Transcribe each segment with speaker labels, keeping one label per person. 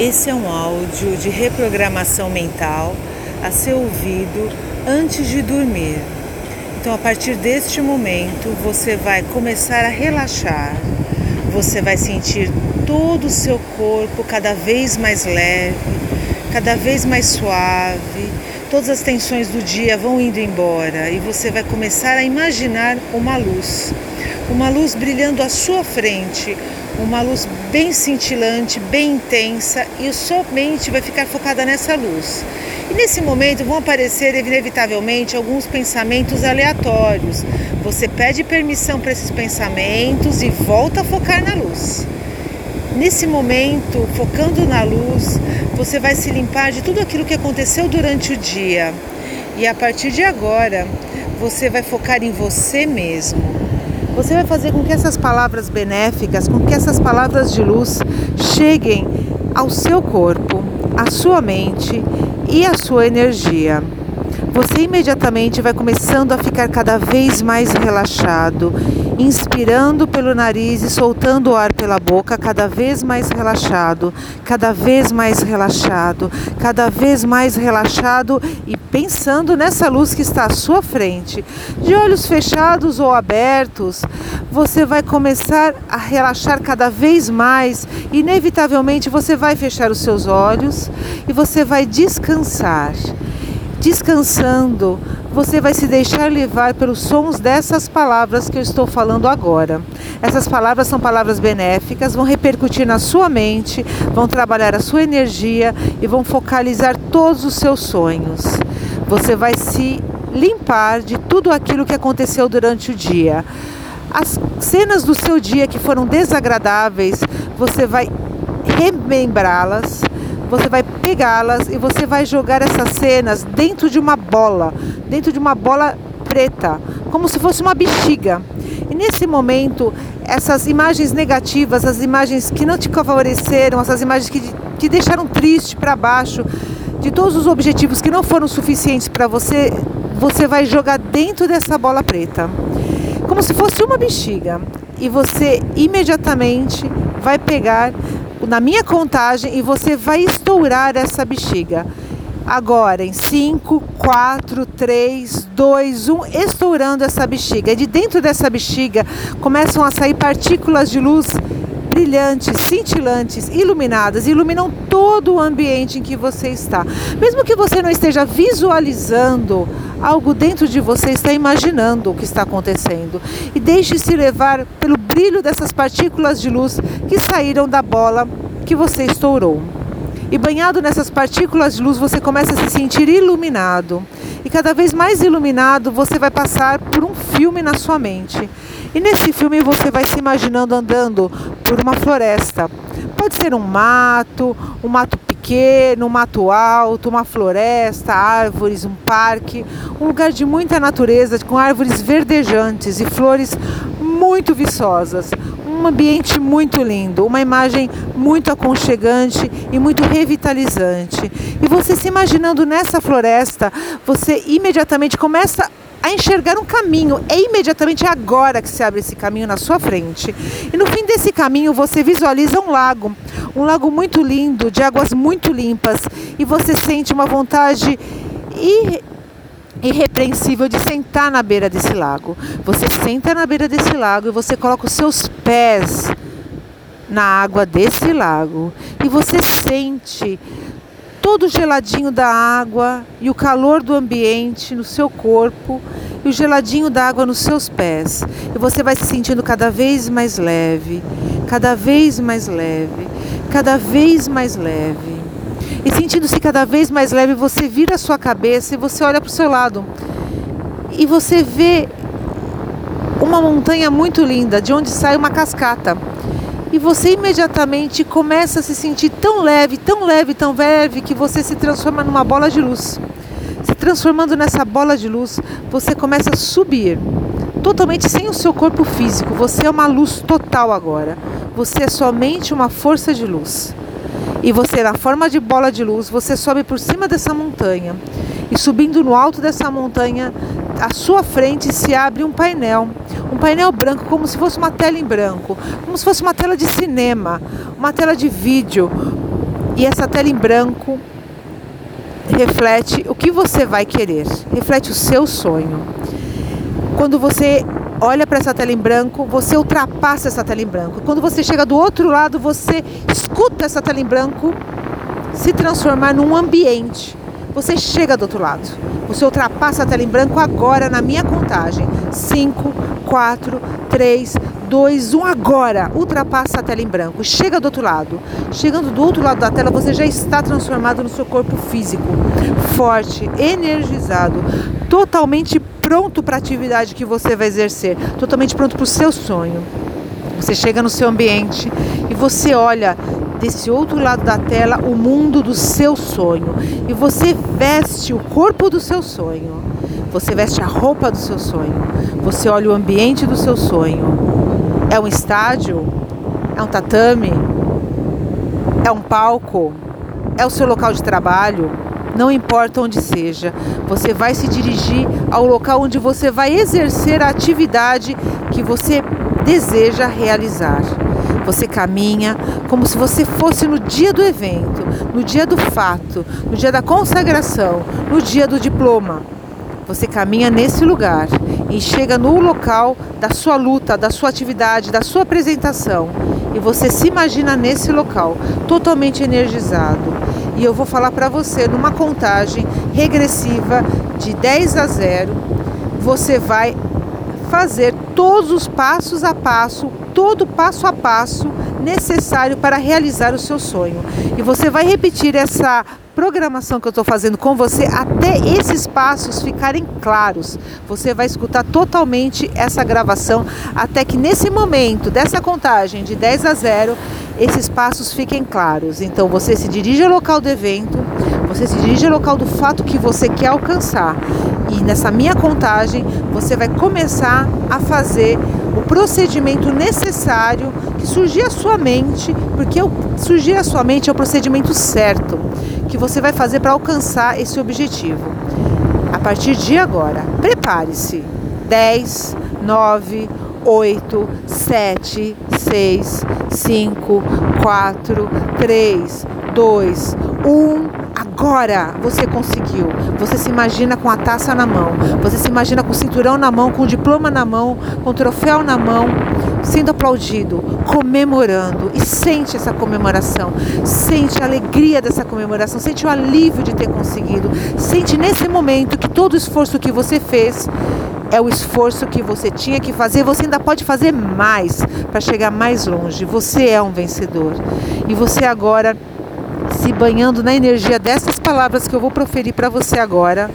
Speaker 1: Esse é um áudio de reprogramação mental a ser ouvido antes de dormir. Então, a partir deste momento, você vai começar a relaxar. Você vai sentir todo o seu corpo cada vez mais leve, cada vez mais suave. Todas as tensões do dia vão indo embora e você vai começar a imaginar uma luz, uma luz brilhando à sua frente, uma luz bem cintilante, bem intensa e sua mente vai ficar focada nessa luz. E nesse momento vão aparecer inevitavelmente alguns pensamentos aleatórios. Você pede permissão para esses pensamentos e volta a focar na luz. Nesse momento, focando na luz, você vai se limpar de tudo aquilo que aconteceu durante o dia. E a partir de agora, você vai focar em você mesmo. Você vai fazer com que essas palavras benéficas, com que essas palavras de luz cheguem ao seu corpo, à sua mente e à sua energia. Você imediatamente vai começando a ficar cada vez mais relaxado inspirando pelo nariz e soltando o ar pela boca, cada vez mais relaxado, cada vez mais relaxado, cada vez mais relaxado e pensando nessa luz que está à sua frente. De olhos fechados ou abertos, você vai começar a relaxar cada vez mais. Inevitavelmente você vai fechar os seus olhos e você vai descansar. Descansando, você vai se deixar levar pelos sons dessas palavras que eu estou falando agora. Essas palavras são palavras benéficas, vão repercutir na sua mente, vão trabalhar a sua energia e vão focalizar todos os seus sonhos. Você vai se limpar de tudo aquilo que aconteceu durante o dia. As cenas do seu dia que foram desagradáveis, você vai remembrá-las você vai pegá-las e você vai jogar essas cenas dentro de uma bola, dentro de uma bola preta, como se fosse uma bexiga. E nesse momento, essas imagens negativas, as imagens que não te favoreceram, essas imagens que te deixaram triste para baixo, de todos os objetivos que não foram suficientes para você, você vai jogar dentro dessa bola preta, como se fosse uma bexiga. E você imediatamente vai pegar na minha contagem e você vai estourar essa bexiga. Agora, em 5, 4, 3, 2, 1, estourando essa bexiga. E de dentro dessa bexiga começam a sair partículas de luz brilhantes, cintilantes, iluminadas, iluminam todo o ambiente em que você está. Mesmo que você não esteja visualizando, algo dentro de você está imaginando o que está acontecendo. E deixe-se levar pelo brilho dessas partículas de luz que saíram da bola que você estourou. E banhado nessas partículas de luz, você começa a se sentir iluminado. E cada vez mais iluminado, você vai passar por um filme na sua mente. E nesse filme você vai se imaginando andando por uma floresta. Pode ser um mato, um mato pequeno, um mato alto, uma floresta, árvores, um parque, um lugar de muita natureza, com árvores verdejantes e flores muito viçosas um ambiente muito lindo, uma imagem muito aconchegante e muito revitalizante. E você se imaginando nessa floresta, você imediatamente começa a enxergar um caminho. É imediatamente agora que se abre esse caminho na sua frente. E no fim desse caminho você visualiza um lago, um lago muito lindo, de águas muito limpas, e você sente uma vontade irrepreensível de sentar na beira desse lago. Você senta na beira desse lago e você coloca os seus pés na água desse lago e você sente todo o geladinho da água e o calor do ambiente no seu corpo e o geladinho da água nos seus pés. E você vai se sentindo cada vez mais leve, cada vez mais leve, cada vez mais leve. E sentindo-se cada vez mais leve, você vira a sua cabeça e você olha para o seu lado. E você vê uma montanha muito linda, de onde sai uma cascata. E você imediatamente começa a se sentir tão leve, tão leve, tão leve, que você se transforma numa bola de luz. Se transformando nessa bola de luz, você começa a subir, totalmente sem o seu corpo físico. Você é uma luz total agora. Você é somente uma força de luz. E você, na forma de bola de luz, você sobe por cima dessa montanha. E subindo no alto dessa montanha, à sua frente se abre um painel. Um painel branco, como se fosse uma tela em branco, como se fosse uma tela de cinema, uma tela de vídeo. E essa tela em branco reflete o que você vai querer, reflete o seu sonho. Quando você olha para essa tela em branco, você ultrapassa essa tela em branco. Quando você chega do outro lado, você escuta essa tela em branco se transformar num ambiente. Você chega do outro lado. Você ultrapassa a tela em branco agora na minha contagem. 5, 4, 3, 2, 1 agora. Ultrapassa a tela em branco. Chega do outro lado. Chegando do outro lado da tela, você já está transformado no seu corpo físico. Forte, energizado, totalmente pronto para a atividade que você vai exercer, totalmente pronto para o seu sonho. Você chega no seu ambiente e você olha desse outro lado da tela o mundo do seu sonho e você veste o corpo do seu sonho. Você veste a roupa do seu sonho. Você olha o ambiente do seu sonho. É um estádio? É um tatame? É um palco? É o seu local de trabalho? Não importa onde seja, você vai se dirigir ao local onde você vai exercer a atividade que você deseja realizar. Você caminha como se você fosse no dia do evento, no dia do fato, no dia da consagração, no dia do diploma. Você caminha nesse lugar e chega no local da sua luta, da sua atividade, da sua apresentação. E você se imagina nesse local, totalmente energizado. E eu vou falar para você numa contagem regressiva de 10 a 0, você vai fazer todos os passos a passo, todo passo a passo necessário para realizar o seu sonho. E você vai repetir essa programação que eu estou fazendo com você até esses passos ficarem claros. Você vai escutar totalmente essa gravação até que nesse momento dessa contagem de 10 a 0 esses passos fiquem claros. Então você se dirige ao local do evento, você se dirige ao local do fato que você quer alcançar. E nessa minha contagem, você vai começar a fazer o procedimento necessário que surgir à sua mente, porque surgir à sua mente é o procedimento certo que você vai fazer para alcançar esse objetivo. A partir de agora, prepare-se. 10, 9, 8, 7, 6, 5, 4, 3, 2, 1. Agora você conseguiu. Você se imagina com a taça na mão. Você se imagina com o cinturão na mão, com o diploma na mão, com o troféu na mão, sendo aplaudido, comemorando. E sente essa comemoração. Sente a alegria dessa comemoração. Sente o alívio de ter conseguido. Sente nesse momento que todo o esforço que você fez é o esforço que você tinha que fazer. Você ainda pode fazer mais para chegar mais longe. Você é um vencedor. E você agora se banhando na energia dessas palavras que eu vou proferir para você agora,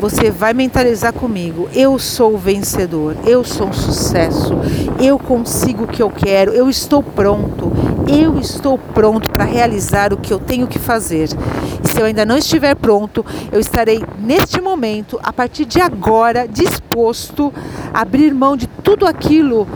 Speaker 1: você vai mentalizar comigo: eu sou o vencedor, eu sou um sucesso, eu consigo o que eu quero, eu estou pronto, eu estou pronto para realizar o que eu tenho que fazer. E se eu ainda não estiver pronto, eu estarei neste momento, a partir de agora, disposto a abrir mão de tudo aquilo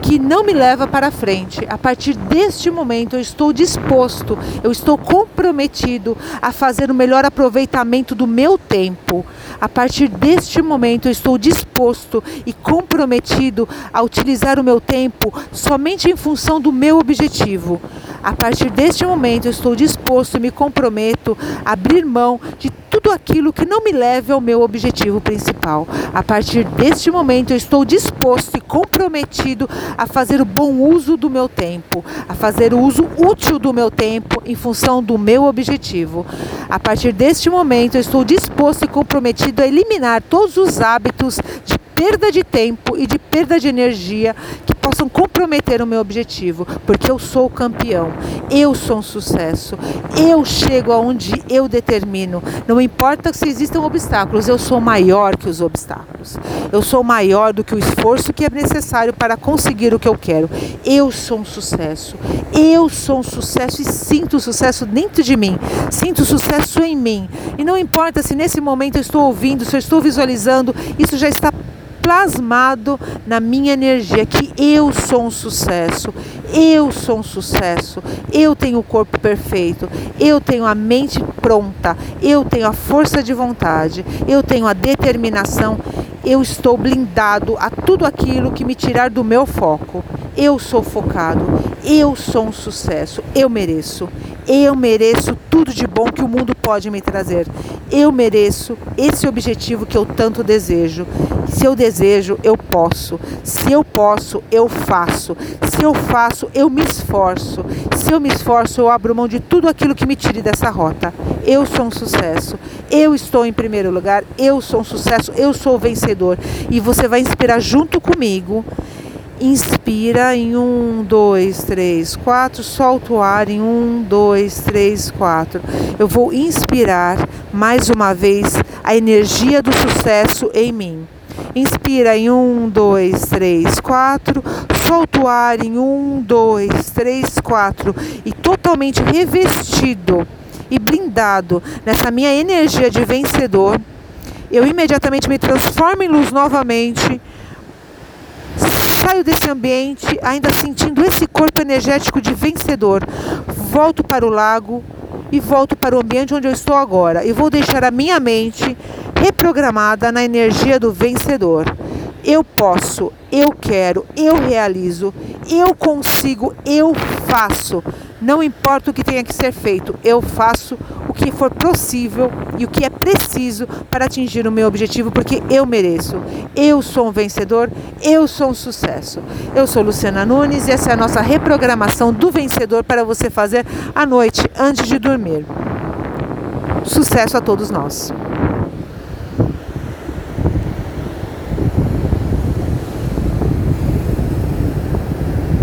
Speaker 1: que não me leva para frente. A partir deste momento, eu estou disposto, eu estou comprometido a fazer o melhor aproveitamento do meu tempo. A partir deste momento, eu estou disposto e comprometido a utilizar o meu tempo somente em função do meu objetivo. A partir deste momento, eu estou disposto e me comprometo a abrir mão de tudo aquilo que não me leve ao meu objetivo principal. A partir deste momento, eu estou disposto e comprometido a fazer o bom uso do meu tempo, a fazer o uso útil do meu tempo em função do meu objetivo. A partir deste momento, eu estou disposto e comprometido a eliminar todos os hábitos de perda de tempo e de perda de energia que possam comprometer o meu objetivo, porque eu sou o campeão, eu sou um sucesso, eu chego aonde eu determino. Não importa se existam obstáculos, eu sou maior que os obstáculos. Eu sou maior do que o esforço que é necessário para conseguir o que eu quero. Eu sou um sucesso. Eu sou um sucesso e sinto o sucesso dentro de mim. Sinto o sucesso em mim. E não importa se nesse momento eu estou ouvindo, se eu estou visualizando, isso já está plasmado na minha energia que eu sou um sucesso, eu sou um sucesso, eu tenho o corpo perfeito, eu tenho a mente pronta, eu tenho a força de vontade, eu tenho a determinação, eu estou blindado a tudo aquilo que me tirar do meu foco. Eu sou focado, eu sou um sucesso, eu mereço, Eu mereço tudo de bom que o mundo pode me trazer. Eu mereço esse objetivo que eu tanto desejo. Se eu desejo, eu posso. Se eu posso, eu faço. Se eu faço, eu me esforço. Se eu me esforço, eu abro mão de tudo aquilo que me tire dessa rota. Eu sou um sucesso. Eu estou em primeiro lugar. Eu sou um sucesso. Eu sou o vencedor. E você vai inspirar junto comigo Inspira em um, dois, três, quatro. Solta o ar em um, dois, três, quatro. Eu vou inspirar mais uma vez a energia do sucesso em mim. Inspira em um, dois, três, quatro. Solta o ar em um, dois, três, quatro. E totalmente revestido e blindado nessa minha energia de vencedor, eu imediatamente me transformo em luz novamente Saio desse ambiente ainda sentindo esse corpo energético de vencedor. Volto para o lago e volto para o ambiente onde eu estou agora. E vou deixar a minha mente reprogramada na energia do vencedor. Eu posso, eu quero, eu realizo, eu consigo, eu faço. Não importa o que tenha que ser feito, eu faço o que for possível e o que é preciso para atingir o meu objetivo, porque eu mereço. Eu sou um vencedor, eu sou um sucesso. Eu sou Luciana Nunes e essa é a nossa reprogramação do vencedor para você fazer à noite antes de dormir. Sucesso a todos nós.